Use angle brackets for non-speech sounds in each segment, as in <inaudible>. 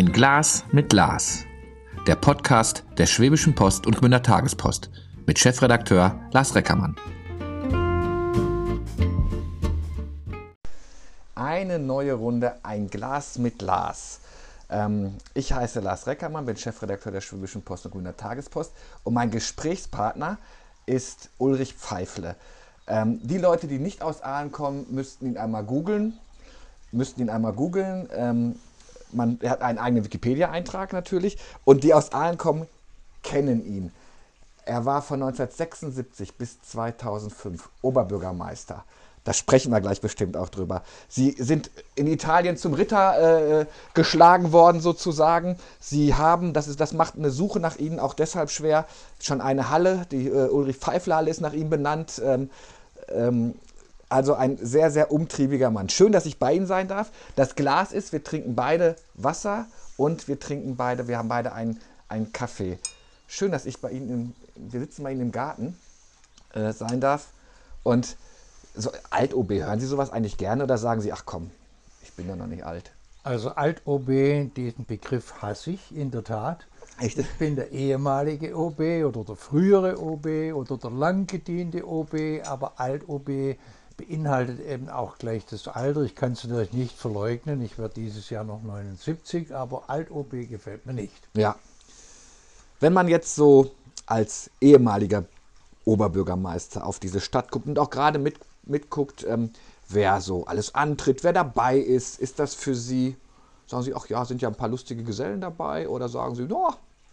Ein Glas mit Lars. Der Podcast der Schwäbischen Post und Gmünder Tagespost mit Chefredakteur Lars Reckermann. Eine neue Runde Ein Glas mit Lars. Ähm, ich heiße Lars Reckermann, bin Chefredakteur der Schwäbischen Post und Grüner Tagespost und mein Gesprächspartner ist Ulrich Pfeifle. Ähm, die Leute, die nicht aus Aalen kommen, müssten ihn einmal googeln. Müssten ihn einmal googeln. Ähm, man, hat einen eigenen Wikipedia-Eintrag natürlich. Und die aus Aalen kommen, kennen ihn. Er war von 1976 bis 2005 Oberbürgermeister. Da sprechen wir gleich bestimmt auch drüber. Sie sind in Italien zum Ritter äh, geschlagen worden, sozusagen. Sie haben, das, ist, das macht eine Suche nach ihnen auch deshalb schwer, schon eine Halle, die äh, Ulrich Pfeifler-Halle ist nach ihm benannt. Ähm, ähm, also ein sehr, sehr umtriebiger Mann. Schön, dass ich bei Ihnen sein darf. Das Glas ist, wir trinken beide Wasser und wir trinken beide, wir haben beide einen, einen Kaffee. Schön, dass ich bei Ihnen, im, wir sitzen bei Ihnen im Garten äh, sein darf. Und so Alt-OB, hören Sie sowas eigentlich gerne oder sagen Sie, ach komm, ich bin ja noch nicht alt? Also Alt-OB, diesen Begriff hasse ich in der Tat. Echt? Ich bin der ehemalige OB oder der frühere OB oder der lang gediente OB, aber Alt-OB beinhaltet eben auch gleich das Alter. Ich kann es natürlich nicht verleugnen. Ich werde dieses Jahr noch 79, aber Alt-OB gefällt mir nicht. Ja. Wenn man jetzt so als ehemaliger Oberbürgermeister auf diese Stadt guckt und auch gerade mit mitguckt, ähm, wer so alles antritt, wer dabei ist. Ist das für Sie, sagen Sie, ach ja, sind ja ein paar lustige Gesellen dabei? Oder sagen Sie, no,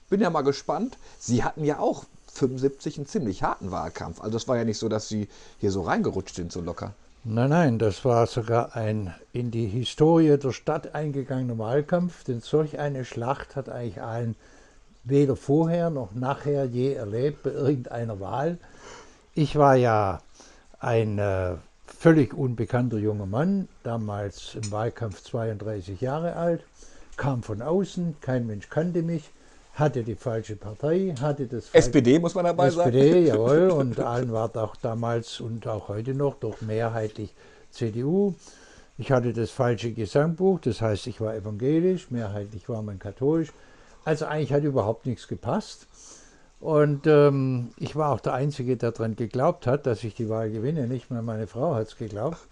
bin ja mal gespannt. Sie hatten ja auch 75 einen ziemlich harten Wahlkampf. Also es war ja nicht so, dass Sie hier so reingerutscht sind, so locker. Nein, nein, das war sogar ein in die Historie der Stadt eingegangener Wahlkampf, denn solch eine Schlacht hat eigentlich allen weder vorher noch nachher je erlebt bei irgendeiner Wahl. Ich war ja ein äh, völlig unbekannter junger Mann, damals im Wahlkampf 32 Jahre alt, kam von außen, kein Mensch kannte mich, hatte die falsche Partei, hatte das SPD muss man dabei SPD, sagen. SPD, <laughs> jawohl, und allen war auch damals und auch heute noch doch mehrheitlich CDU. Ich hatte das falsche Gesangbuch, das heißt, ich war evangelisch, mehrheitlich war man katholisch. Also eigentlich hat überhaupt nichts gepasst. Und ähm, ich war auch der Einzige, der daran geglaubt hat, dass ich die Wahl gewinne. Nicht mal meine Frau hat es geglaubt. <laughs>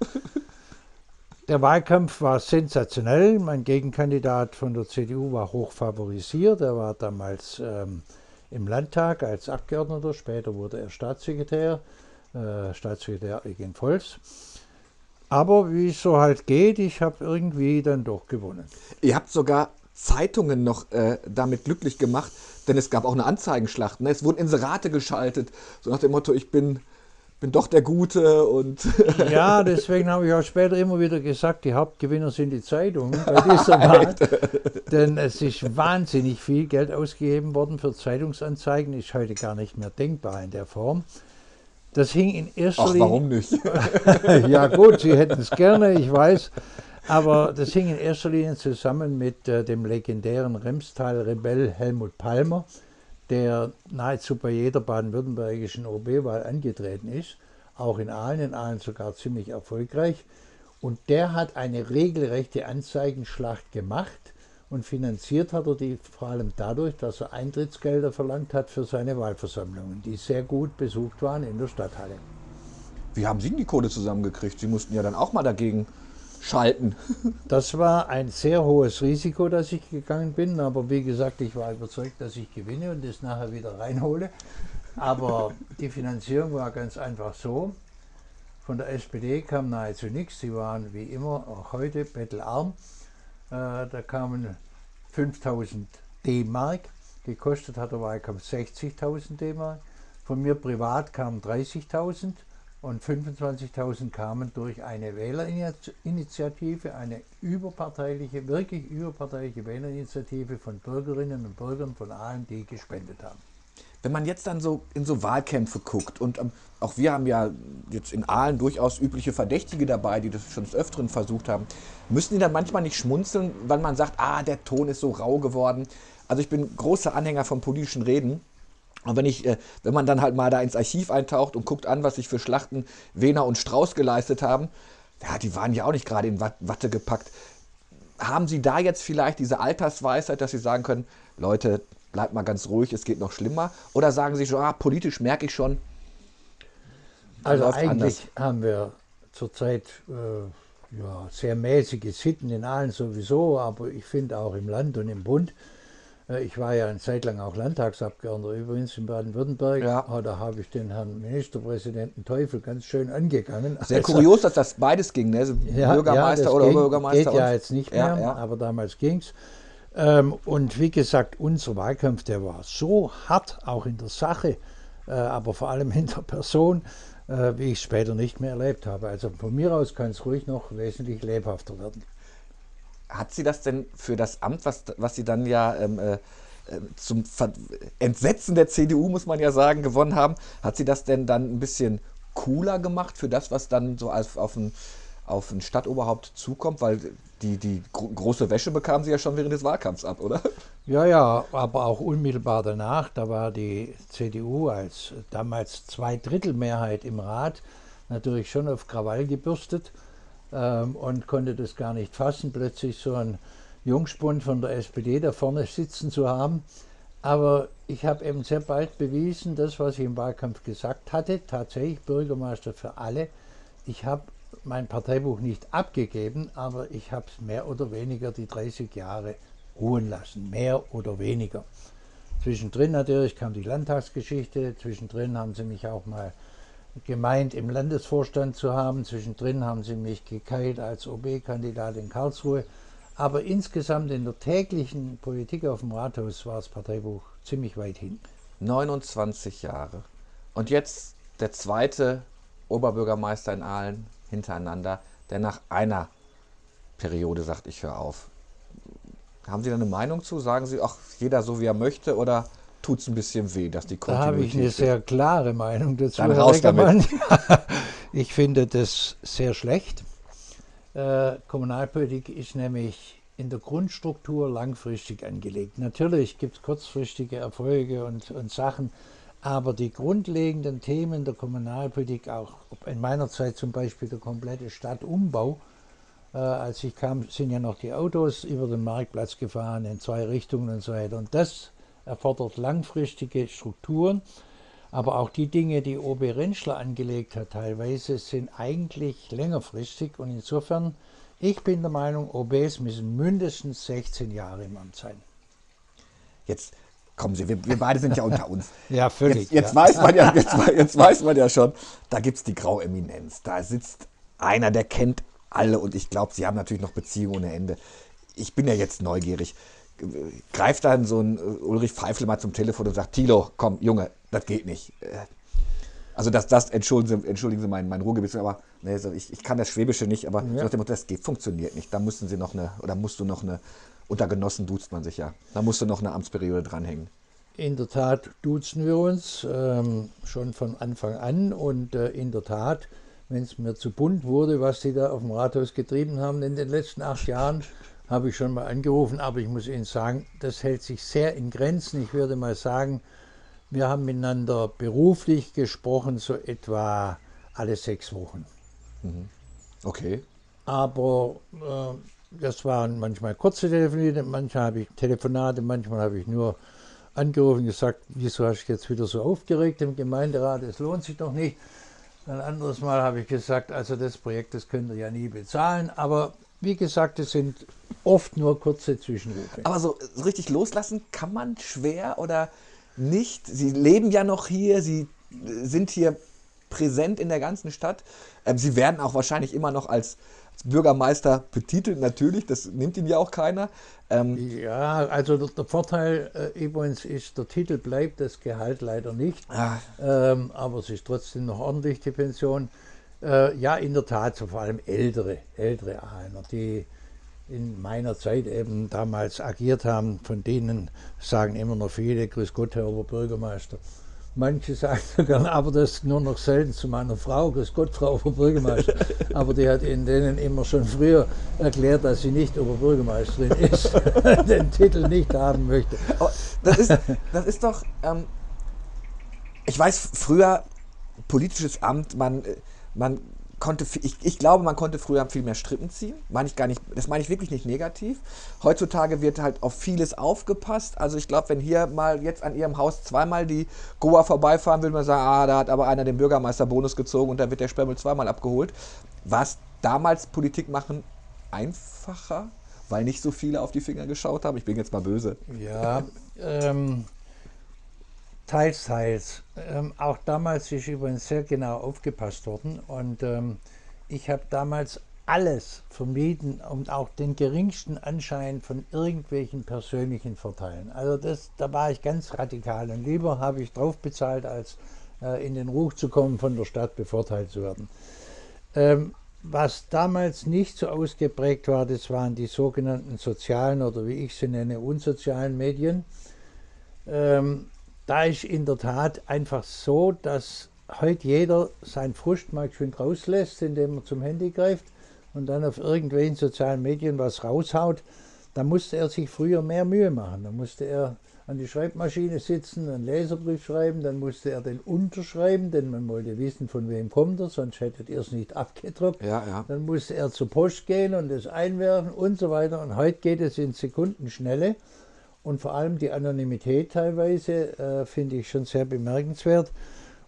Der Wahlkampf war sensationell. Mein Gegenkandidat von der CDU war hoch favorisiert. Er war damals ähm, im Landtag als Abgeordneter. Später wurde er Staatssekretär, äh, Staatssekretär Eugen Volz. Aber wie es so halt geht, ich habe irgendwie dann doch gewonnen. Ihr habt sogar Zeitungen noch äh, damit glücklich gemacht, denn es gab auch eine Anzeigenschlacht. Ne? Es wurden Inserate geschaltet, so nach dem Motto, ich bin, bin doch der Gute und. <laughs> ja, deswegen habe ich auch später immer wieder gesagt, die Hauptgewinner sind die Zeitungen bei dieser <laughs> Wahl. denn es ist wahnsinnig viel Geld ausgegeben worden für Zeitungsanzeigen, ist heute gar nicht mehr denkbar in der Form. Das hing in erster Linie. Warum nicht? <laughs> ja, gut, Sie hätten es gerne, ich weiß. Aber das hing in erster Linie zusammen mit äh, dem legendären Remstal-Rebell Helmut Palmer, der nahezu bei jeder baden-württembergischen OB-Wahl angetreten ist, auch in Aalen, in Aalen sogar ziemlich erfolgreich. Und der hat eine regelrechte Anzeigenschlacht gemacht und finanziert hat er die vor allem dadurch, dass er Eintrittsgelder verlangt hat für seine Wahlversammlungen, die sehr gut besucht waren in der Stadthalle. Wie haben Sie denn die Kohle zusammengekriegt? Sie mussten ja dann auch mal dagegen schalten. <laughs> Das war ein sehr hohes Risiko, dass ich gegangen bin, aber wie gesagt, ich war überzeugt, dass ich gewinne und das nachher wieder reinhole. Aber die Finanzierung war ganz einfach so. Von der SPD kam nahezu nichts. Sie waren wie immer, auch heute, bettelarm. Äh, da kamen 5000 D-Mark. Gekostet hat der Wahlkampf 60.000 D-Mark. Von mir privat kamen 30.000 und 25.000 kamen durch eine Wählerinitiative, eine überparteiliche, wirklich überparteiliche Wählerinitiative von Bürgerinnen und Bürgern von die gespendet haben. Wenn man jetzt dann so in so Wahlkämpfe guckt und ähm, auch wir haben ja jetzt in Aalen durchaus übliche Verdächtige dabei, die das schon des Öfteren versucht haben, müssen die dann manchmal nicht schmunzeln, weil man sagt, ah, der Ton ist so rau geworden. Also ich bin großer Anhänger vom politischen Reden und wenn, ich, äh, wenn man dann halt mal da ins Archiv eintaucht und guckt an, was sich für Schlachten Wehner und Strauß geleistet haben, ja, die waren ja auch nicht gerade in Watte gepackt. haben Sie da jetzt vielleicht diese Altersweisheit, dass Sie sagen können, Leute, bleibt mal ganz ruhig, es geht noch schlimmer? Oder sagen Sie schon, ah, politisch merke ich schon, also eigentlich anders. haben wir zurzeit äh, ja, sehr mäßige Sitten in allen sowieso, aber ich finde auch im Land und im Bund. Äh, ich war ja eine Zeit lang auch Landtagsabgeordneter übrigens in Baden-Württemberg. Ja. Oh, da habe ich den Herrn Ministerpräsidenten Teufel ganz schön angegangen. Sehr also, kurios, dass das beides ging, ne? Also ja, Bürgermeister ja, oder ging, Bürgermeister. Geht ja jetzt nicht mehr, ja, aber damals ging es. Ähm, und wie gesagt, unser Wahlkampf, der war so hart, auch in der Sache, äh, aber vor allem <laughs> in der Person, äh, wie ich es später nicht mehr erlebt habe. Also von mir aus kann es ruhig noch wesentlich lebhafter werden. Hat sie das denn für das Amt, was, was sie dann ja ähm, äh, äh zum Entsetzen der CDU, muss man ja sagen, gewonnen haben, hat sie das denn dann ein bisschen cooler gemacht für das, was dann so als auf ein, auf ein Stadtoberhaupt zukommt? Weil die, die gro große Wäsche bekamen sie ja schon während des Wahlkampfs ab, oder? Ja, ja, aber auch unmittelbar danach, da war die CDU als damals Zweidrittelmehrheit im Rat natürlich schon auf Krawall gebürstet ähm, und konnte das gar nicht fassen, plötzlich so ein Jungspund von der SPD da vorne sitzen zu haben. Aber ich habe eben sehr bald bewiesen, das, was ich im Wahlkampf gesagt hatte, tatsächlich Bürgermeister für alle. Ich habe mein Parteibuch nicht abgegeben, aber ich habe es mehr oder weniger die 30 Jahre ruhen lassen, mehr oder weniger. Zwischendrin natürlich kam die Landtagsgeschichte, zwischendrin haben sie mich auch mal gemeint, im Landesvorstand zu haben, zwischendrin haben sie mich gekeilt als OB-Kandidat in Karlsruhe. Aber insgesamt in der täglichen Politik auf dem Rathaus war das Parteibuch ziemlich weit hin. 29 Jahre. Und jetzt der zweite Oberbürgermeister in Aalen, hintereinander, der nach einer Periode sagt, ich höre auf. Haben Sie da eine Meinung zu? Sagen Sie, ach, jeder so wie er möchte oder tut es ein bisschen weh, dass die Kontinuität... Da habe ich eine sehr klare Meinung dazu. Dann raus damit. <laughs> ich finde das sehr schlecht. Äh, Kommunalpolitik ist nämlich in der Grundstruktur langfristig angelegt. Natürlich gibt es kurzfristige Erfolge und, und Sachen, aber die grundlegenden Themen der Kommunalpolitik, auch in meiner Zeit zum Beispiel der komplette Stadtumbau, äh, als ich kam, sind ja noch die Autos über den Marktplatz gefahren in zwei Richtungen und so weiter. Und das erfordert langfristige Strukturen. Aber auch die Dinge, die OB Rentschler angelegt hat, teilweise sind eigentlich längerfristig. Und insofern, ich bin der Meinung, OBs müssen mindestens 16 Jahre im Amt sein. Jetzt kommen Sie, wir, wir beide sind ja unter uns. <laughs> ja, völlig. Jetzt, jetzt ja. Weiß man ja, jetzt, jetzt weiß man ja schon, da gibt es die Graueminenz. Da sitzt einer, der kennt alle und ich glaube, Sie haben natürlich noch Beziehungen ohne Ende. Ich bin ja jetzt neugierig. Greift dann so ein äh, Ulrich Pfeifle mal zum Telefon und sagt, Tilo, komm, Junge, das geht nicht. Äh, also das, das entschuldigen Sie, entschuldigen Sie mein, mein Ruhrgebiet, aber nee, ich, ich kann das Schwäbische nicht, aber ja. so das geht, funktioniert nicht. Da mussten Sie noch eine, oder musst du noch eine unter Genossen duzt man sich ja. Da musst du noch eine Amtsperiode dranhängen. In der Tat duzen wir uns ähm, schon von Anfang an und äh, in der Tat, wenn es mir zu bunt wurde, was sie da auf dem Rathaus getrieben haben in den letzten acht Jahren, habe ich schon mal angerufen, aber ich muss Ihnen sagen, das hält sich sehr in Grenzen. Ich würde mal sagen, wir haben miteinander beruflich gesprochen, so etwa alle sechs Wochen. Mhm. Okay. Aber äh, das waren manchmal kurze Telefonate, manchmal habe ich Telefonate, manchmal habe ich nur angerufen und gesagt, wieso hast du jetzt wieder so aufgeregt im Gemeinderat, es lohnt sich doch nicht. Ein anderes Mal habe ich gesagt, also das Projekt, das könnt ihr ja nie bezahlen, aber wie gesagt, es sind oft nur kurze Zwischenrufe. Aber so, so richtig loslassen kann man schwer oder nicht? Sie leben ja noch hier, Sie sind hier präsent in der ganzen Stadt. Ähm, Sie werden auch wahrscheinlich immer noch als Bürgermeister betitelt, natürlich, das nimmt ihn ja auch keiner. Ähm ja, also der, der Vorteil äh, übrigens ist, der Titel bleibt, das Gehalt leider nicht. Ah. Ähm, aber es ist trotzdem noch ordentlich, die Pension. Äh, ja, in der Tat, so vor allem ältere, ältere Ahlener, die in meiner Zeit eben damals agiert haben, von denen sagen immer noch viele, Grüß Gott, Herr Oberbürgermeister. Manche sagen <laughs> sogar, aber das nur noch selten zu meiner Frau, Grüß Gott, Frau Oberbürgermeister. <laughs> aber die hat in denen immer schon früher erklärt, dass sie nicht Oberbürgermeisterin <laughs> ist, den Titel nicht haben möchte. Aber das ist, das ist doch, ähm, ich weiß, früher politisches Amt, man, man konnte, ich, ich glaube, man konnte früher viel mehr Strippen ziehen. Meine ich gar nicht, das meine ich wirklich nicht negativ. Heutzutage wird halt auf vieles aufgepasst. Also ich glaube, wenn hier mal jetzt an Ihrem Haus zweimal die Goa vorbeifahren, würde man sagen, ah, da hat aber einer den Bürgermeisterbonus gezogen und da wird der Sperrmüll zweimal abgeholt. War es damals Politik machen einfacher, weil nicht so viele auf die Finger geschaut haben? Ich bin jetzt mal böse. Ja, ähm, teils, teils. Ähm, auch damals ist übrigens sehr genau aufgepasst worden und ähm, ich habe damals alles vermieden und auch den geringsten Anschein von irgendwelchen persönlichen Vorteilen. Also das, da war ich ganz radikal und lieber habe ich drauf bezahlt, als äh, in den Ruch zu kommen, von der Stadt bevorteilt zu werden. Ähm, was damals nicht so ausgeprägt war, das waren die sogenannten sozialen oder wie ich sie nenne, unsozialen Medien. Ähm, da ist in der Tat einfach so, dass heute jeder sein Frust mal schön rauslässt, indem er zum Handy greift und dann auf irgendwelchen sozialen Medien was raushaut. Da musste er sich früher mehr Mühe machen. Da musste er an die Schreibmaschine sitzen, einen Leserbrief schreiben, dann musste er den unterschreiben, denn man wollte wissen, von wem kommt er, sonst hättet ihr es nicht abgedruckt. Ja, ja. Dann musste er zur Post gehen und es einwerfen und so weiter. Und heute geht es in Sekundenschnelle. Und vor allem die Anonymität teilweise äh, finde ich schon sehr bemerkenswert.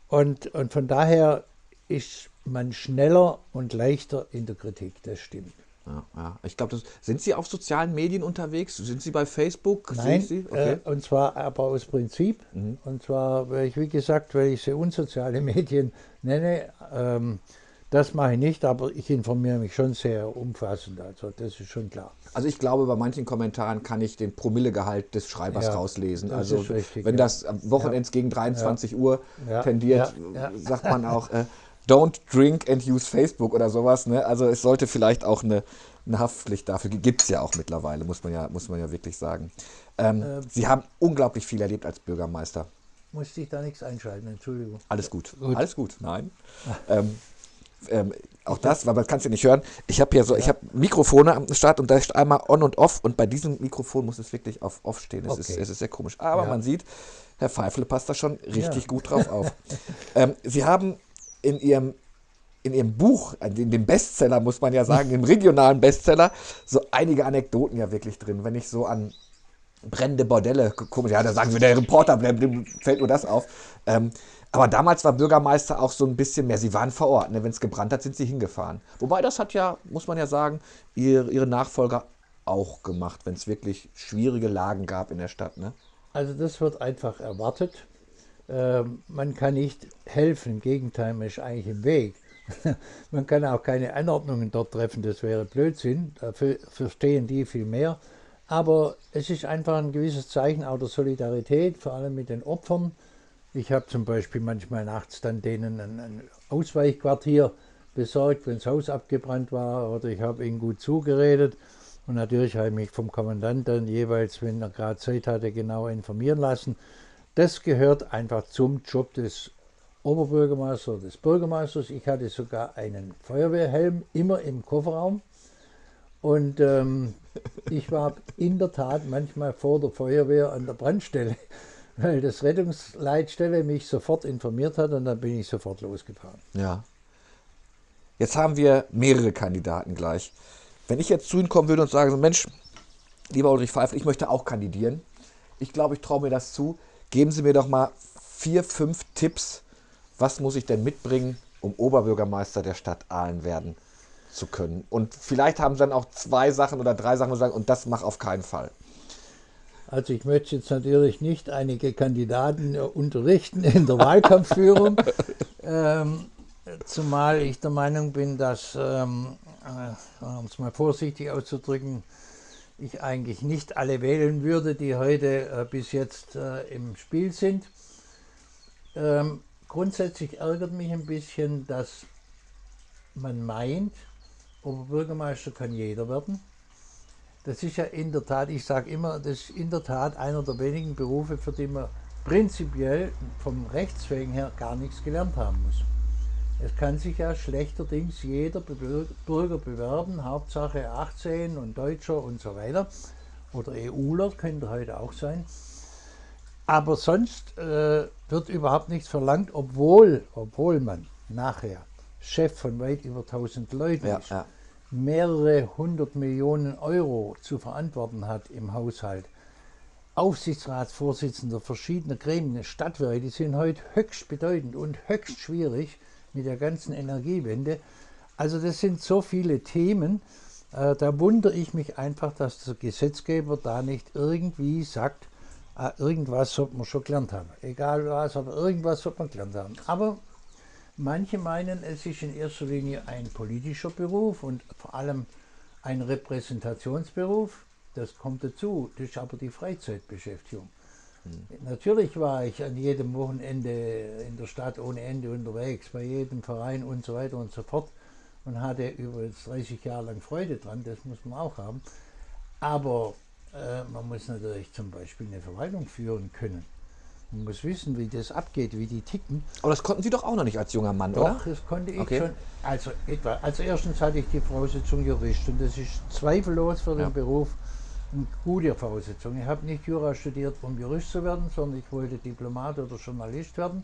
Und, und von daher ist man schneller und leichter in der Kritik, das stimmt. Ja, ja. Ich glaube, sind Sie auf sozialen Medien unterwegs? Sind Sie bei Facebook? Nein, Sie? Okay. Äh, und zwar aber aus Prinzip. Mhm. Und zwar, weil ich, wie gesagt, weil ich sie unsoziale <laughs> Medien nenne, ähm, das mache ich nicht, aber ich informiere mich schon sehr umfassend. Also das ist schon klar. Also ich glaube, bei manchen Kommentaren kann ich den Promillegehalt des Schreibers ja, rauslesen. Also richtig, wenn ja. das am Wochenende gegen 23 Uhr tendiert, sagt man auch, äh, Don't drink and use Facebook oder sowas. Ne? Also es sollte vielleicht auch eine, eine Haftpflicht dafür, gibt es ja auch mittlerweile, muss man ja, muss man ja wirklich sagen. Ähm, ähm, Sie haben unglaublich viel erlebt als Bürgermeister. Musste ich da nichts einschalten, Entschuldigung. Alles gut, gut. alles gut, nein. <laughs> ähm, ähm, auch das, weil man kann es ja nicht hören. Ich habe hier so, ja. ich habe Mikrofone am Start und da ist einmal on und off und bei diesem Mikrofon muss es wirklich auf off stehen. Es, okay. ist, es ist sehr komisch. Aber ja. man sieht, Herr Pfeifle passt da schon richtig ja. gut drauf auf. <laughs> ähm, Sie haben in ihrem, in ihrem Buch, in dem Bestseller, muss man ja sagen, im regionalen Bestseller, so einige Anekdoten ja wirklich drin. Wenn ich so an brennende Bordelle gucke, ja, da sagen wir, der Reporter fällt nur das auf. Ähm, aber damals war Bürgermeister auch so ein bisschen mehr, sie waren vor Ort. Ne? Wenn es gebrannt hat, sind sie hingefahren. Wobei das hat ja, muss man ja sagen, ihre, ihre Nachfolger auch gemacht, wenn es wirklich schwierige Lagen gab in der Stadt. Ne? Also das wird einfach erwartet. Ähm, man kann nicht helfen, im Gegenteil, man ist eigentlich im Weg. <laughs> man kann auch keine Anordnungen dort treffen, das wäre Blödsinn, dafür verstehen die viel mehr. Aber es ist einfach ein gewisses Zeichen auch der Solidarität, vor allem mit den Opfern. Ich habe zum Beispiel manchmal nachts dann denen ein, ein Ausweichquartier besorgt, wenn das Haus abgebrannt war, oder ich habe ihnen gut zugeredet. Und natürlich habe ich mich vom Kommandanten jeweils, wenn er gerade Zeit hatte, genau informieren lassen. Das gehört einfach zum Job des Oberbürgermeisters, des Bürgermeisters. Ich hatte sogar einen Feuerwehrhelm immer im Kofferraum. Und ähm, ich war in der Tat manchmal vor der Feuerwehr an der Brandstelle, weil das Rettungsleitstelle mich sofort informiert hat und dann bin ich sofort losgefahren. Ja. Jetzt haben wir mehrere Kandidaten gleich. Wenn ich jetzt zu Ihnen kommen würde und sage, Mensch, lieber Ulrich Pfeiffer, ich möchte auch kandidieren. Ich glaube, ich traue mir das zu. Geben Sie mir doch mal vier, fünf Tipps, was muss ich denn mitbringen, um Oberbürgermeister der Stadt Aalen werden zu können. Und vielleicht haben Sie dann auch zwei Sachen oder drei Sachen, wo Sie sagen, und das mach auf keinen Fall. Also ich möchte jetzt natürlich nicht einige Kandidaten äh, unterrichten in der Wahlkampfführung, <laughs> ähm, zumal ich der Meinung bin, dass, ähm, äh, um es mal vorsichtig auszudrücken, ich eigentlich nicht alle wählen würde, die heute äh, bis jetzt äh, im Spiel sind. Ähm, grundsätzlich ärgert mich ein bisschen, dass man meint, Oberbürgermeister kann jeder werden. Das ist ja in der Tat, ich sage immer, das ist in der Tat einer der wenigen Berufe, für die man prinzipiell vom Rechtswegen her gar nichts gelernt haben muss. Es kann sich ja schlechterdings jeder Bürger bewerben, Hauptsache 18 und Deutscher und so weiter. Oder EUler könnte heute auch sein. Aber sonst äh, wird überhaupt nichts verlangt, obwohl, obwohl man nachher Chef von weit über 1000 Leuten Ja, ist, ja. Mehrere hundert Millionen Euro zu verantworten hat im Haushalt, Aufsichtsratsvorsitzender verschiedener Gremien, Stadtwerke, die sind heute höchst bedeutend und höchst schwierig mit der ganzen Energiewende. Also das sind so viele Themen, äh, da wundere ich mich einfach, dass der Gesetzgeber da nicht irgendwie sagt, ah, irgendwas sollte man schon gelernt haben. Egal was, aber irgendwas sollte man gelernt haben. Aber manche meinen, es ist in erster Linie ein politischer Beruf und vor allem ein Repräsentationsberuf. Das kommt dazu. Das ist aber die Freizeitbeschäftigung. Natürlich war ich an jedem Wochenende in der Stadt ohne Ende unterwegs, bei jedem Verein und so weiter und so fort und hatte über jetzt 30 Jahre lang Freude dran, das muss man auch haben. Aber äh, man muss natürlich zum Beispiel eine Verwaltung führen können. Man muss wissen, wie das abgeht, wie die ticken. Aber das konnten Sie doch auch noch nicht als junger Mann, Doch, oder? das konnte ich Okay. schon. Also etwa. Also erstens hatte ich die Voraussetzung Jurist und das ist zweifellos für Ja. den Beruf eine gute Voraussetzung. Ich habe nicht Jura studiert, um Jurist zu werden, sondern ich wollte Diplomat oder Journalist werden.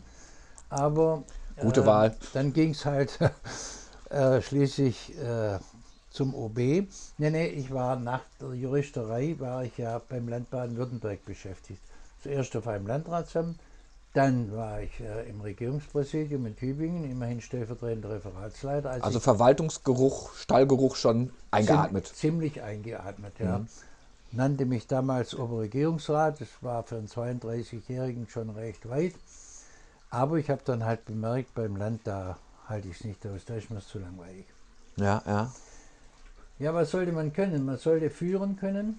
Aber Gute äh, Wahl. Dann ging es halt <laughs> äh, schließlich äh, zum OB. Nee, nee, ich war nach der Juristerei, war ich ja beim Land Baden-Württemberg beschäftigt. Zuerst auf einem Landratsamt, dann war ich äh, im Regierungspräsidium in Tübingen, immerhin stellvertretender Referatsleiter. Als Also Verwaltungsgeruch, Stallgeruch schon eingeatmet. Ziem- Ziemlich eingeatmet, ja. Nannte mich damals Oberregierungsrat, das war für einen 32-Jährigen schon recht weit. Aber ich habe dann halt bemerkt, beim Land, da halte ich es nicht aus, da ist mir zu langweilig. Ja, ja. Ja, was sollte man können? Man sollte führen können,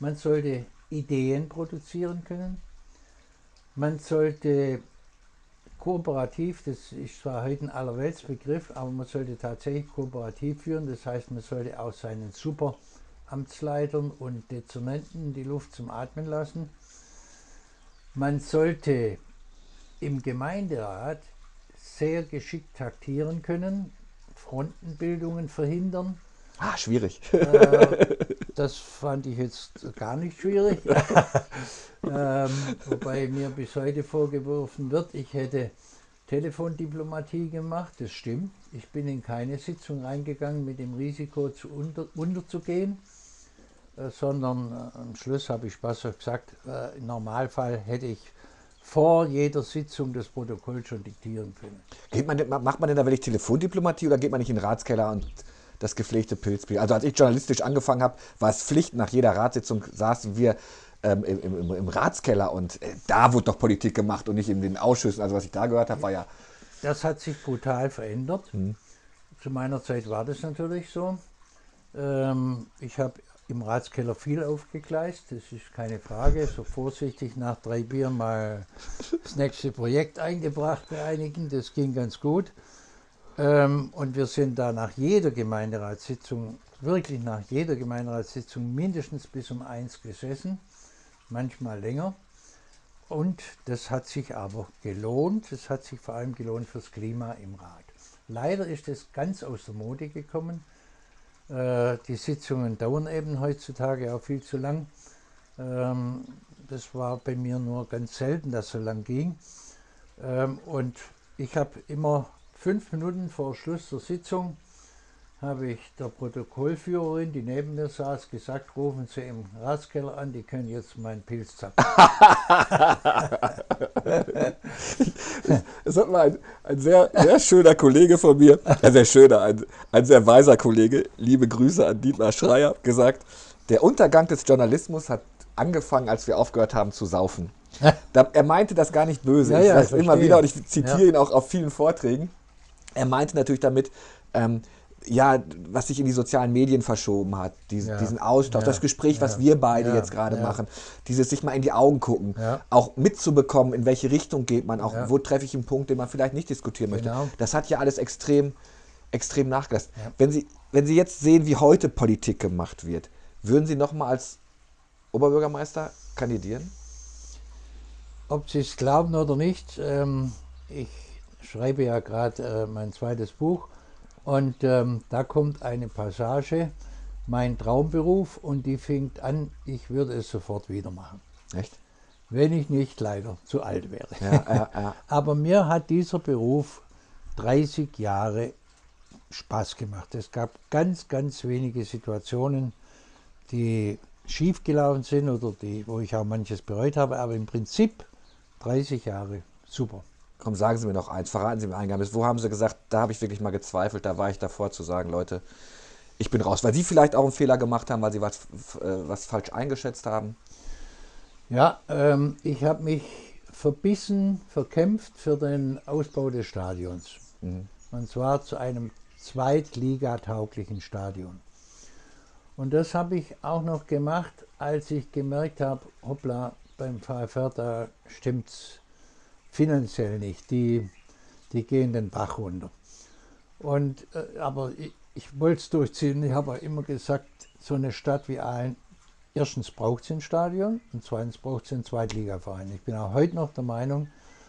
man sollte Ideen produzieren können, man sollte kooperativ, das ist zwar heute ein Allerweltsbegriff, aber man sollte tatsächlich kooperativ führen, das heißt, man sollte auch seinen Superamtsleitern und Dezernenten die Luft zum Atmen lassen. Man sollte im Gemeinderat sehr geschickt taktieren können, Frontenbildungen verhindern, Ah, schwierig. Das fand ich jetzt gar nicht schwierig. <laughs> ähm, wobei mir bis heute vorgeworfen wird, ich hätte Telefondiplomatie gemacht. Das stimmt. Ich bin in keine Sitzung reingegangen mit dem Risiko zu unter, unterzugehen, äh, sondern äh, am Schluss habe ich spaßhaft gesagt, äh, im Normalfall hätte ich vor jeder Sitzung das Protokoll schon diktieren können. Geht man, macht man denn da wirklich Telefondiplomatie oder geht man nicht in den Ratskeller und das gepflegte Pilzbier? Also als ich journalistisch angefangen habe, war es Pflicht, nach jeder Ratssitzung saßen wir ähm, im, im, im Ratskeller und äh, da wurde doch Politik gemacht und nicht in den Ausschüssen. Also was ich da gehört habe, war ja Das hat sich brutal verändert. Zu meiner Zeit war das natürlich so. Ähm, ich habe im Ratskeller viel aufgegleist, das ist keine Frage. So vorsichtig nach drei Bier mal das nächste Projekt eingebracht bei einigen, das ging ganz gut. Ähm, und wir sind da nach jeder Gemeinderatssitzung, wirklich nach jeder Gemeinderatssitzung mindestens bis um eins gesessen, manchmal länger. Und das hat sich aber gelohnt. Es hat sich vor allem gelohnt fürs Klima im Rat. Leider ist es ganz aus der Mode gekommen. Äh, die Sitzungen dauern eben heutzutage auch viel zu lang. Ähm, das war bei mir nur ganz selten, dass so lang ging. Ähm, und ich habe immer fünf Minuten vor Schluss der Sitzung habe ich der Protokollführerin, die neben mir saß, gesagt, rufen Sie im Ratskeller an, die können jetzt meinen Pilz zappen. Das <laughs> hat mal ein, ein sehr, sehr schöner Kollege von mir, ein sehr schöner, ein, ein sehr weiser Kollege, liebe Grüße an Dietmar Schreier, gesagt, der Untergang des Journalismus hat angefangen, als wir aufgehört haben zu saufen. <laughs> Er meinte das gar nicht böse. Ja, ich ja, sage ich es immer wieder und ich zitiere Ja. ihn auch auf vielen Vorträgen. Er meinte natürlich damit, ähm, ja, was sich in die sozialen Medien verschoben hat, diese, Ja. diesen Austausch, Ja. das Gespräch, was Ja. wir beide jetzt gerade machen, dieses sich mal in die Augen gucken, auch mitzubekommen, in welche Richtung geht man, auch wo treffe ich einen Punkt, den man vielleicht nicht diskutieren möchte. Genau. Das hat ja alles extrem, extrem nachgelassen. Wenn, Sie, wenn Sie jetzt sehen, wie heute Politik gemacht wird, würden Sie nochmal als Oberbürgermeister kandidieren? Ob Sie es glauben oder nicht, ähm, ich schreibe ja gerade äh, mein zweites Buch und ähm, da kommt eine Passage, mein Traumberuf, und die fängt an, ich würde es sofort wieder machen, Echt? wenn ich nicht leider zu alt wäre. Ja, ja, ja. <laughs> Aber mir hat dieser Beruf 30 Jahre Spaß gemacht. Es gab ganz, ganz wenige Situationen, die schief gelaufen sind oder die, wo ich auch manches bereut habe, aber im Prinzip 30 Jahre super. Komm, sagen Sie mir noch eins, verraten Sie mir Eingabe. Wo haben Sie gesagt, da habe ich wirklich mal gezweifelt, da war ich davor zu sagen, Leute, ich bin raus. Weil Sie vielleicht auch einen Fehler gemacht haben, weil Sie was, äh, was falsch eingeschätzt haben? Ja, ähm, ich habe mich verbissen, verkämpft für den Ausbau des Stadions. Mhm. Und zwar zu einem zweitligatauglichen Stadion. Und das habe ich auch noch gemacht, als ich gemerkt habe, hoppla, beim VfR, da stimmt es finanziell nicht. Die, die gehen den Bach runter. Und, äh, aber ich, ich wollte es durchziehen. Ich habe immer gesagt, so eine Stadt wie Aalen, erstens braucht sie ein Stadion und zweitens braucht sie einen Zweitligaverein. Ich bin auch heute noch der Meinung,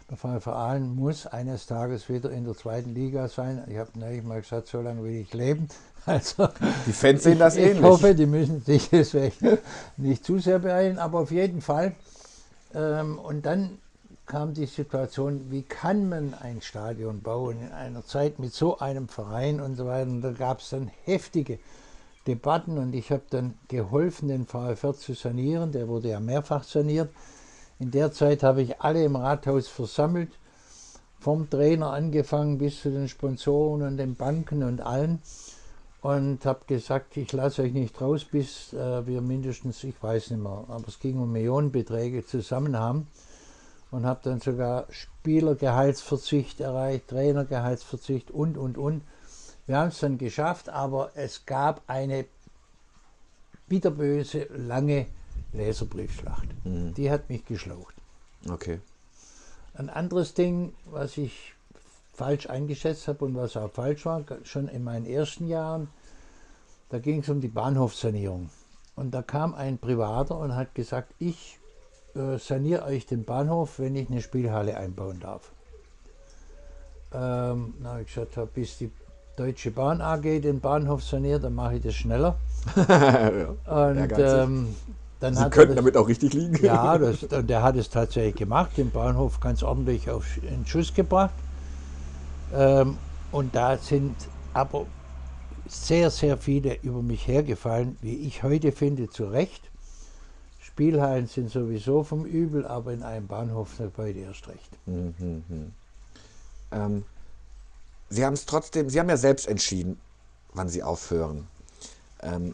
der VfR Aalen muss eines Tages wieder in der zweiten Liga sein. Ich habe neulich mal gesagt, so lange will ich leben. <laughs> Also, die Fans sehen das ich, ähnlich. Ich hoffe, die müssen sich <laughs> deswegen nicht zu sehr beeilen, aber auf jeden Fall. Ähm, und dann kam die Situation, wie kann man ein Stadion bauen in einer Zeit mit so einem Verein und so weiter. Und da gab es dann heftige Debatten und ich habe dann geholfen, den VfR zu sanieren. Der wurde ja mehrfach saniert. In der Zeit habe ich alle im Rathaus versammelt, vom Trainer angefangen bis zu den Sponsoren und den Banken und allen. Und habe gesagt, ich lasse euch nicht raus, bis äh, wir mindestens, ich weiß nicht mehr, aber es ging um Millionenbeträge zusammen haben. Und habe dann sogar Spielergehaltsverzicht erreicht, Trainergehaltsverzicht und, und, und. Wir haben es dann geschafft, aber es gab eine bitterböse, lange Leserbriefschlacht. Mhm. Die hat mich geschlaucht. Okay. Ein anderes Ding, was ich falsch eingeschätzt habe und was auch falsch war, schon in meinen ersten Jahren, da ging es um die Bahnhofssanierung. Und da kam ein Privater und hat gesagt, ich äh, saniere euch den Bahnhof, wenn ich eine Spielhalle einbauen darf. Ähm, na, habe ich gesagt, bis die Deutsche Bahn AG den Bahnhof saniert, dann mache ich das schneller. <laughs> ja, und ähm, dann Sie könnten das, damit auch richtig liegen. ja, <laughs> das, und der hat es tatsächlich gemacht, den Bahnhof ganz ordentlich auf in Schuss gebracht. Ähm, und da sind aber sehr, sehr viele über mich hergefallen, wie ich heute finde, zu Recht. Spielhallen sind sowieso vom Übel, aber in einem Bahnhof heute erst recht. Mhm, mh. ähm, Sie haben es trotzdem, Sie haben ja selbst entschieden, wann Sie aufhören. Ähm,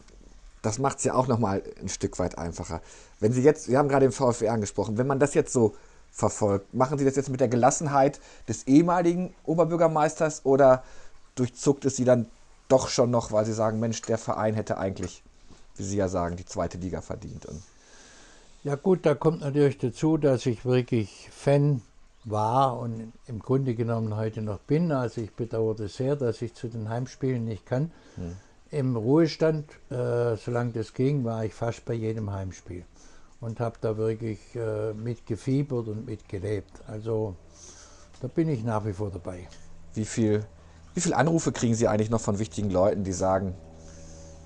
das macht es ja auch nochmal ein Stück weit einfacher. Wenn Sie jetzt, Sie haben gerade den VfR angesprochen, wenn man das jetzt so verfolgt, machen Sie das jetzt mit der Gelassenheit des ehemaligen Oberbürgermeisters oder durchzuckt es Sie dann doch schon noch, weil Sie sagen, Mensch, der Verein hätte eigentlich, wie Sie ja sagen, die zweite Liga verdient? Und ja gut, da kommt natürlich dazu, dass ich wirklich Fan war und im Grunde genommen heute noch bin. Also ich bedauere das sehr, dass ich zu den Heimspielen nicht kann. Hm. Im Ruhestand, äh, solange das ging, war ich fast bei jedem Heimspiel und habe da wirklich äh, mitgefiebert und mitgelebt. Also da bin ich nach wie vor dabei. Wie viel, wie viele Anrufe kriegen Sie eigentlich noch von wichtigen Leuten, die sagen,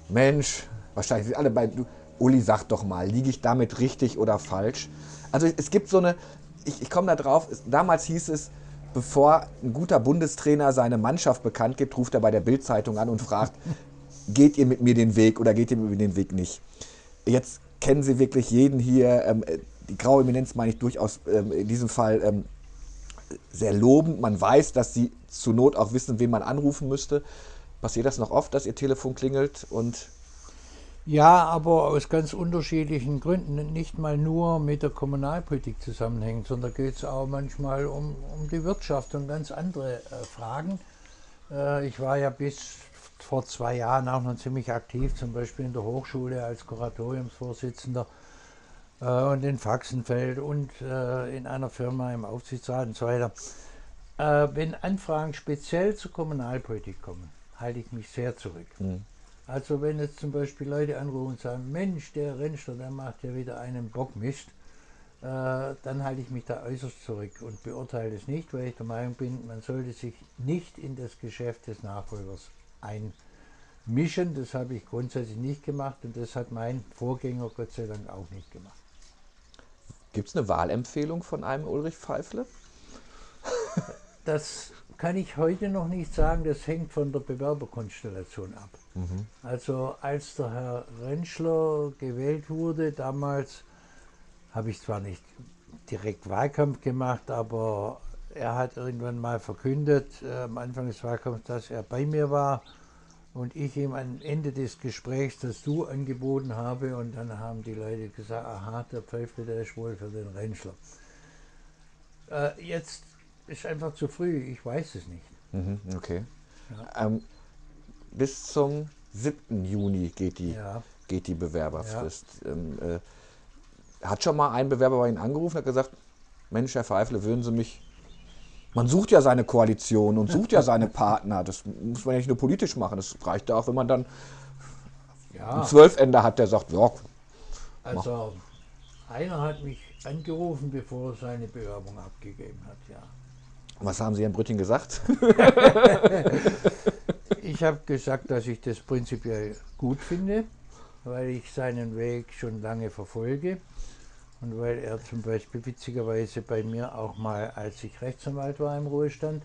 Mensch, wahrscheinlich sind alle bei, Uli, sag doch mal, liege ich damit richtig oder falsch? Also es gibt so eine, ich, ich komme da drauf, damals hieß es, bevor ein guter Bundestrainer seine Mannschaft bekannt gibt, ruft er bei der Bildzeitung an und fragt, <laughs> geht ihr mit mir den Weg oder geht ihr mit mir den Weg nicht? Jetzt kennen Sie wirklich jeden hier, ähm, die graue Eminenz meine ich durchaus ähm, in diesem Fall ähm, sehr lobend. Man weiß, dass Sie zur Not auch wissen, wen man anrufen müsste. Passiert das noch oft, dass Ihr Telefon klingelt und ja, aber aus ganz unterschiedlichen Gründen, nicht mal nur mit der Kommunalpolitik zusammenhängt, sondern geht es auch manchmal um, um die Wirtschaft und ganz andere äh, Fragen. Äh, ich war ja bis vor zwei Jahren auch noch ziemlich aktiv, zum Beispiel in der Hochschule als Kuratoriumsvorsitzender äh, und in Faxenfeld und äh, in einer Firma im Aufsichtsrat und so weiter. Äh, wenn Anfragen speziell zur Kommunalpolitik kommen, halte ich mich sehr zurück. Mhm. Also wenn jetzt zum Beispiel Leute anrufen und sagen, Mensch, der Rennster, der macht ja wieder einen Bockmist, äh, dann halte ich mich da äußerst zurück und beurteile es nicht, weil ich der Meinung bin, man sollte sich nicht in das Geschäft des Nachfolgers einmischen. Das habe ich grundsätzlich nicht gemacht und das hat mein Vorgänger Gott sei Dank auch nicht gemacht. Gibt es eine Wahlempfehlung von einem Ulrich Pfeifle? <laughs> Das kann ich heute noch nicht sagen, das hängt von der Bewerberkonstellation ab. Mhm. Also als der Herr Rentschler gewählt wurde, damals habe ich zwar nicht direkt Wahlkampf gemacht, aber er hat irgendwann mal verkündet, äh, am Anfang des Wahlkampfs, dass er bei mir war und ich ihm am Ende des Gesprächs das Du angeboten habe und dann haben die Leute gesagt, aha, der Pfeifle, der ist wohl für den Rentschler. Äh, jetzt ist einfach zu früh, ich weiß es nicht. Mhm, okay. Ähm, bis zum 7. Juni geht die, Ja. geht die Bewerberfrist. Ähm, äh, hat schon mal ein Bewerber bei Ihnen angerufen und hat gesagt, Mensch, Herr Pfeifle, würden Sie mich... Man sucht ja seine Koalition und sucht ja seine <laughs> Partner. Das muss man ja nicht nur politisch machen. Das reicht ja auch, wenn man dann Ja. einen Zwölfender hat, der sagt, ja, Also einer hat mich angerufen, bevor er seine Bewerbung abgegeben hat, ja. Was haben Sie Herrn Brütting gesagt? <laughs> Ich habe gesagt, dass ich das prinzipiell gut finde, weil ich seinen Weg schon lange verfolge und weil er zum Beispiel witzigerweise bei mir auch mal, als ich Rechtsanwalt war im Ruhestand,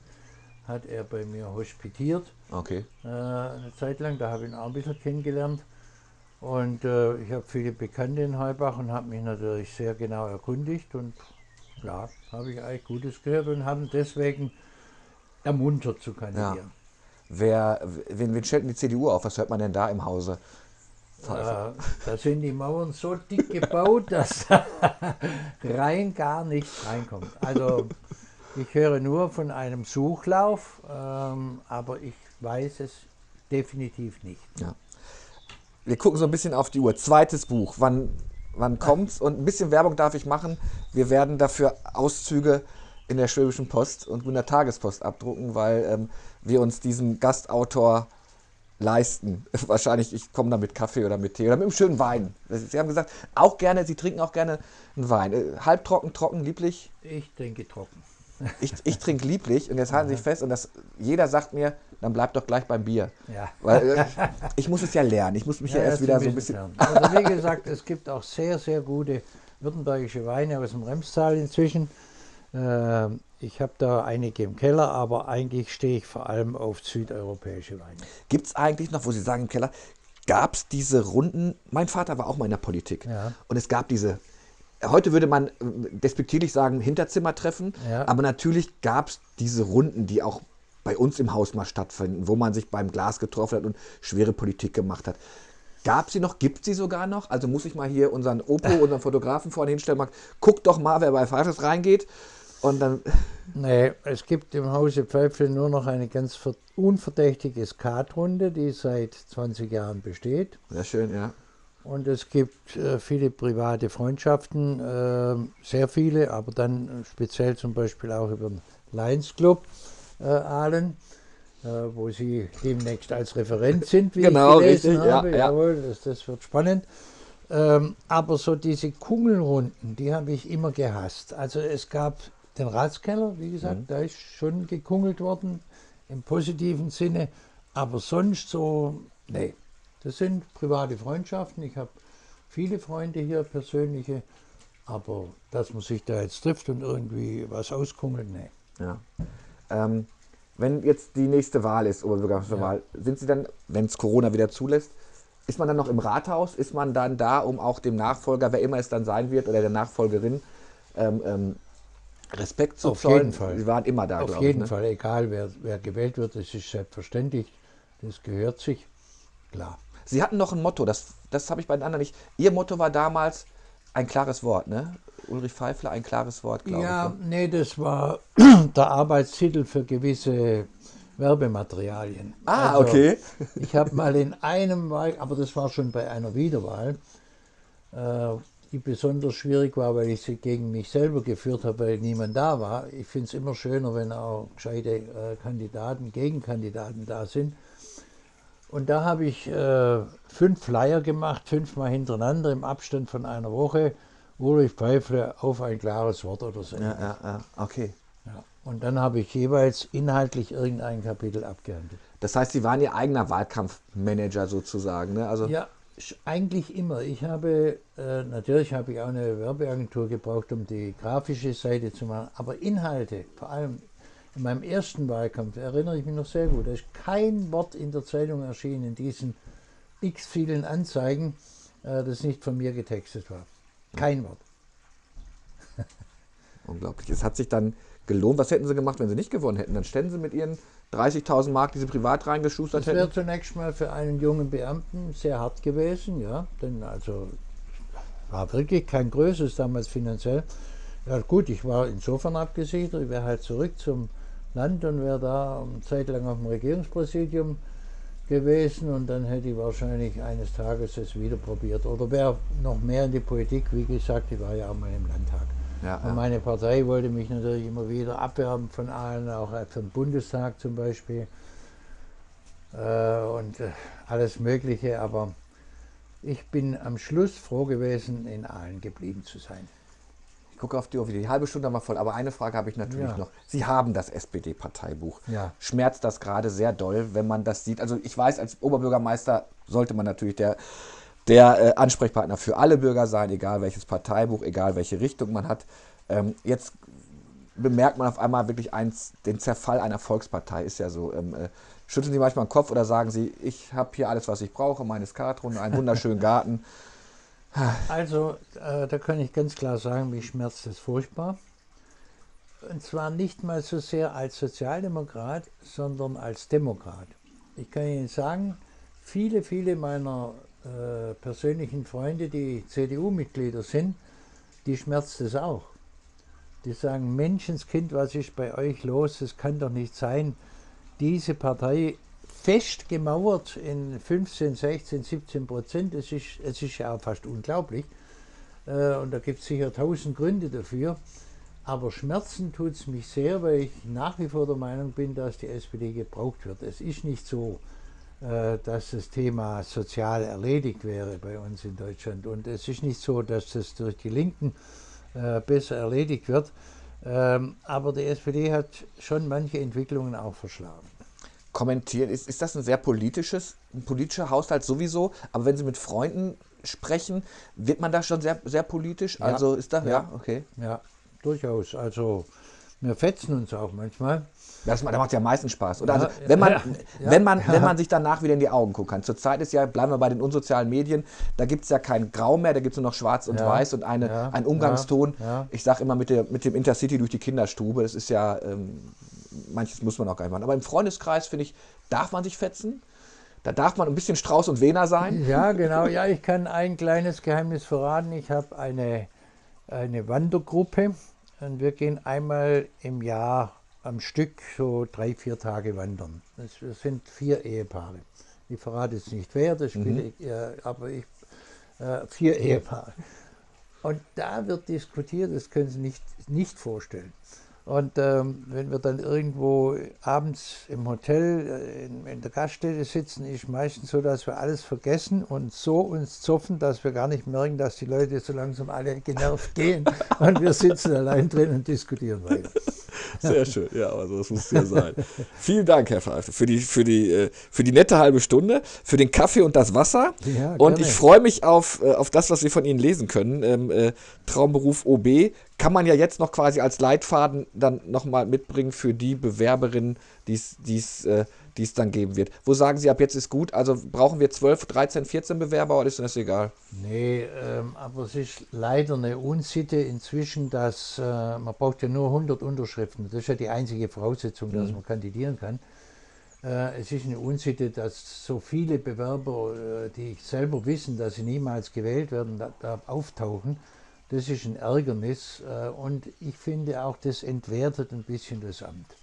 hat er bei mir hospitiert, Okay. äh, eine Zeit lang, da habe ich ihn auch ein bisschen kennengelernt. Und äh, ich habe viele Bekannte in Heubach und habe mich natürlich sehr genau erkundigt und ja, habe ich eigentlich Gutes gehört und haben deswegen ermuntert zu kandidieren. Wer, wen, wen stellt denn die CDU auf? Was hört man denn da im Hause? Äh, da sind die Mauern so dick gebaut, <laughs> dass rein gar nichts reinkommt. Also ich höre nur von einem Suchlauf, ähm, aber ich weiß es definitiv nicht. Ja. Wir gucken so ein bisschen auf die Uhr. Zweites Buch. Wann, wann kommt's? Und ein bisschen Werbung darf ich machen. Wir werden dafür Auszüge in der Schwäbischen Post und in der Tagespost abdrucken, weil ähm, wir uns diesen Gastautor leisten. <laughs> Wahrscheinlich, ich komme da mit Kaffee oder mit Tee oder mit einem schönen Wein. Sie haben gesagt, auch gerne, Sie trinken auch gerne einen Wein. Äh, Halbtrocken, trocken, lieblich. Ich trinke trocken. Ich, ich trinke lieblich und jetzt halten Sie sich fest und das, jeder sagt mir, dann bleib doch gleich beim Bier. Ja. Weil äh, <laughs> ich muss es ja lernen. Ich muss mich ja, erst das wieder so ein bisschen. Also wie gesagt, es gibt auch sehr, sehr gute württembergische Weine aus dem Remstal inzwischen. Ähm, ich habe da einige im Keller, aber eigentlich stehe ich vor allem auf südeuropäische Weine. Gibt es eigentlich noch, wo Sie sagen im Keller, gab es diese Runden? Mein Vater war auch mal in der Politik. Ja. Und es gab diese, heute würde man äh, despektierlich sagen, Hinterzimmertreffen. Ja. Aber natürlich gab es diese Runden, die auch bei uns im Haus mal stattfinden, wo man sich beim Glas getroffen hat und schwere Politik gemacht hat. Gab sie noch? Gibt sie sogar noch? Also muss ich mal hier unseren Opo, <laughs> unseren Fotografen vorne hinstellen, mal, guck doch mal, wer bei Pfeifers reingeht. Und dann, <laughs> Nee, es gibt im Hause Pfeifle nur noch eine ganz ver- unverdächtige Skatrunde, die seit 20 Jahren besteht. sehr schön, ja. Und es gibt äh, viele private Freundschaften, äh, sehr viele, aber dann speziell zum Beispiel auch über den Lions Club äh, Aalen, äh, wo Sie demnächst als Referent sind, wie Genau, ich gelesen richtig, habe. ja. Jawohl, das, das wird spannend. Ähm, aber so diese Kungelrunden, die habe ich immer gehasst. Also es gab den Ratskeller, wie gesagt, Mhm. da ist schon gekungelt worden, im positiven Sinne. Aber sonst so, nee. Das sind private Freundschaften. Ich habe viele Freunde hier, persönliche. Aber dass man sich da jetzt trifft und irgendwie was auskungelt, nee. Ja. Ähm, wenn jetzt die nächste Wahl ist, Oberbürgermeisterwahl, sind Sie dann, wenn es Corona wieder zulässt, ist man dann noch im Rathaus? Ist man dann da, um auch dem Nachfolger, wer immer es dann sein wird, oder der Nachfolgerin, ähm, ähm, Respekt zu Auf zollen? jeden Fall. Sie waren immer da, Auf jeden ich. Ne? Fall, egal wer, wer gewählt wird, das ist selbstverständlich. Das gehört sich. Klar. Sie hatten noch ein Motto, das, das habe ich bei den anderen nicht. Ihr Motto war damals ein klares Wort, ne? Ulrich Pfeifler, ein klares Wort, glaube Ja, ich. ne? nee, das war <clears throat> der Arbeitstitel für gewisse Werbematerialien. Ah, Also, okay. <laughs> Ich habe mal in einem Wahl, aber das war schon bei einer Wiederwahl, äh, die besonders schwierig war, weil ich sie gegen mich selber geführt habe, weil niemand da war. Ich finde es immer schöner, wenn auch gescheite äh, Kandidaten, Gegenkandidaten da sind. Und da habe ich äh, fünf Flyer gemacht, fünfmal hintereinander im Abstand von einer Woche. Ulrich Pfeifle auf ein klares Wort oder so. Ja, ja, ja, okay. Ja. Und dann habe ich jeweils inhaltlich irgendein Kapitel abgehandelt. Das heißt, Sie waren Ihr eigener Wahlkampfmanager sozusagen, ne? Also, Ja, eigentlich immer. Ich habe, äh, natürlich habe ich auch eine Werbeagentur gebraucht, um die grafische Seite zu machen, aber Inhalte, vor allem In meinem ersten Wahlkampf erinnere ich mich noch sehr gut. Da ist kein Wort in der Zeitung erschienen, in diesen x vielen Anzeigen, äh, das nicht von mir getextet war. Kein Wort. <laughs> Unglaublich. Es hat sich dann gelohnt. Was hätten Sie gemacht, wenn Sie nicht gewonnen hätten? Dann ständen Sie mit Ihren 30.000 Mark, die Sie privat reingeschustert Das hätten. wäre zunächst mal für einen jungen Beamten sehr hart gewesen, ja, denn also war wirklich kein Größes damals finanziell. Ja gut, ich war insofern abgesichert, ich wäre halt zurück zum Land und wäre da eine Zeit lang auf dem Regierungspräsidium gewesen und dann hätte ich wahrscheinlich eines Tages es wieder probiert oder wäre noch mehr in die Politik, wie gesagt, ich war ja auch mal im Landtag. Ja, Und meine Partei wollte mich natürlich immer wieder abwerben von allen, auch vom Bundestag zum Beispiel äh, und äh, alles Mögliche. Aber ich bin am Schluss froh gewesen, in Aalen geblieben zu sein. Ich gucke auf die Uhr, die halbe Stunde wir voll. Aber eine Frage habe ich natürlich Ja. noch. Sie haben das SPD-Parteibuch. Ja. Schmerzt das gerade sehr doll, wenn man das sieht? Also ich weiß, als Oberbürgermeister sollte man natürlich der, der äh, Ansprechpartner für alle Bürger sein, egal welches Parteibuch, egal welche Richtung man hat. Ähm, jetzt bemerkt man auf einmal wirklich eins, den Zerfall einer Volkspartei. Ist ja so. Ähm, äh, schütteln Sie manchmal den Kopf oder sagen Sie, ich habe hier alles, was ich brauche, meine Skatrunde, einen wunderschönen <laughs> Garten. Also, äh, da kann ich ganz klar sagen, mich schmerzt es furchtbar. Und zwar nicht mal so sehr als Sozialdemokrat, sondern als Demokrat. Ich kann Ihnen sagen, viele, viele meiner äh, persönlichen Freunde, die CDU-Mitglieder sind, die schmerzt es auch. Die sagen, Menschenskind, was ist bei euch los? Es kann doch nicht sein, diese Partei fest gemauert in 15, 16, 17 Prozent. Es ist, es ist ja auch fast unglaublich. Äh, und da gibt es sicher tausend Gründe dafür. Aber schmerzen tut es mich sehr, weil ich nach wie vor der Meinung bin, dass die SPD gebraucht wird. Es ist nicht so, äh, dass das Thema sozial erledigt wäre bei uns in Deutschland. Und es ist nicht so, dass das durch die Linken äh, besser erledigt wird. Ähm, aber die SPD hat schon manche Entwicklungen auch verschlagen. Kommentieren. Ist, ist das ein sehr politisches, ein politischer Haushalt sowieso? Aber wenn Sie mit Freunden sprechen, wird man da schon sehr, sehr politisch? Ja. Also ist da, ja, Ja. okay. Ja, durchaus. Also wir fetzen uns auch manchmal. Das, macht- das macht ja am meisten Spaß. Oder Ja, also, wenn, man, ja, <laughs> wenn, man, ja. wenn man sich danach wieder in die Augen gucken kann. Zurzeit ist ja, bleiben wir bei den unsozialen Medien, da gibt es ja kein Grau mehr, da gibt es nur noch Schwarz und Weiß und eine, einen Umgangston. Ich sage immer mit, der, mit dem Intercity durch die Kinderstube, das ist ja, ähm, manches muss man auch gar nicht machen. Aber im Freundeskreis, finde ich, darf man sich fetzen. Da darf man ein bisschen Strauß und Wener sein. Ja, genau. Ja, ich kann ein kleines Geheimnis verraten. Ich habe eine, eine Wandergruppe und wir gehen einmal im Jahr am Stück so drei, vier Tage wandern. Das, sind vier Ehepaare. Ich verrate jetzt nicht wer, das spiele ich, äh, aber ich, äh, vier Ehepaare. Und da wird diskutiert, das können Sie nicht, nicht vorstellen. Und ähm, wenn wir dann irgendwo abends im Hotel äh, in, in der Gaststätte sitzen, ist meistens so, dass wir alles vergessen und so uns zoffen, dass wir gar nicht merken, dass die Leute so langsam alle genervt gehen <laughs> und wir sitzen allein drin und diskutieren weiter. <laughs> Sehr schön, ja, also das muss ja sein. Vielen Dank, Herr Pfeiffer, für die, für, die, äh, für die nette halbe Stunde, für den Kaffee und das Wasser. Ja, und ich freue mich auf, äh, auf das, was wir von Ihnen lesen können. Ähm, äh, Traumberuf OB kann man ja jetzt noch quasi als Leitfaden dann nochmal mitbringen für die Bewerberinnen, die es äh, die es dann geben wird. Wo sagen Sie, ab jetzt ist gut? Also brauchen wir 12, 13, 14 Bewerber oder ist das egal? Nee, ähm, aber es ist leider eine Unsitte inzwischen, dass äh, man braucht ja nur 100 Unterschriften. Das ist ja die einzige Voraussetzung, dass man kandidieren kann. Äh, es ist eine Unsitte, dass so viele Bewerber, äh, die selber wissen, dass sie niemals gewählt werden, da, da auftauchen. Das ist ein Ärgernis äh, und ich finde auch, das entwertet ein bisschen das Amt.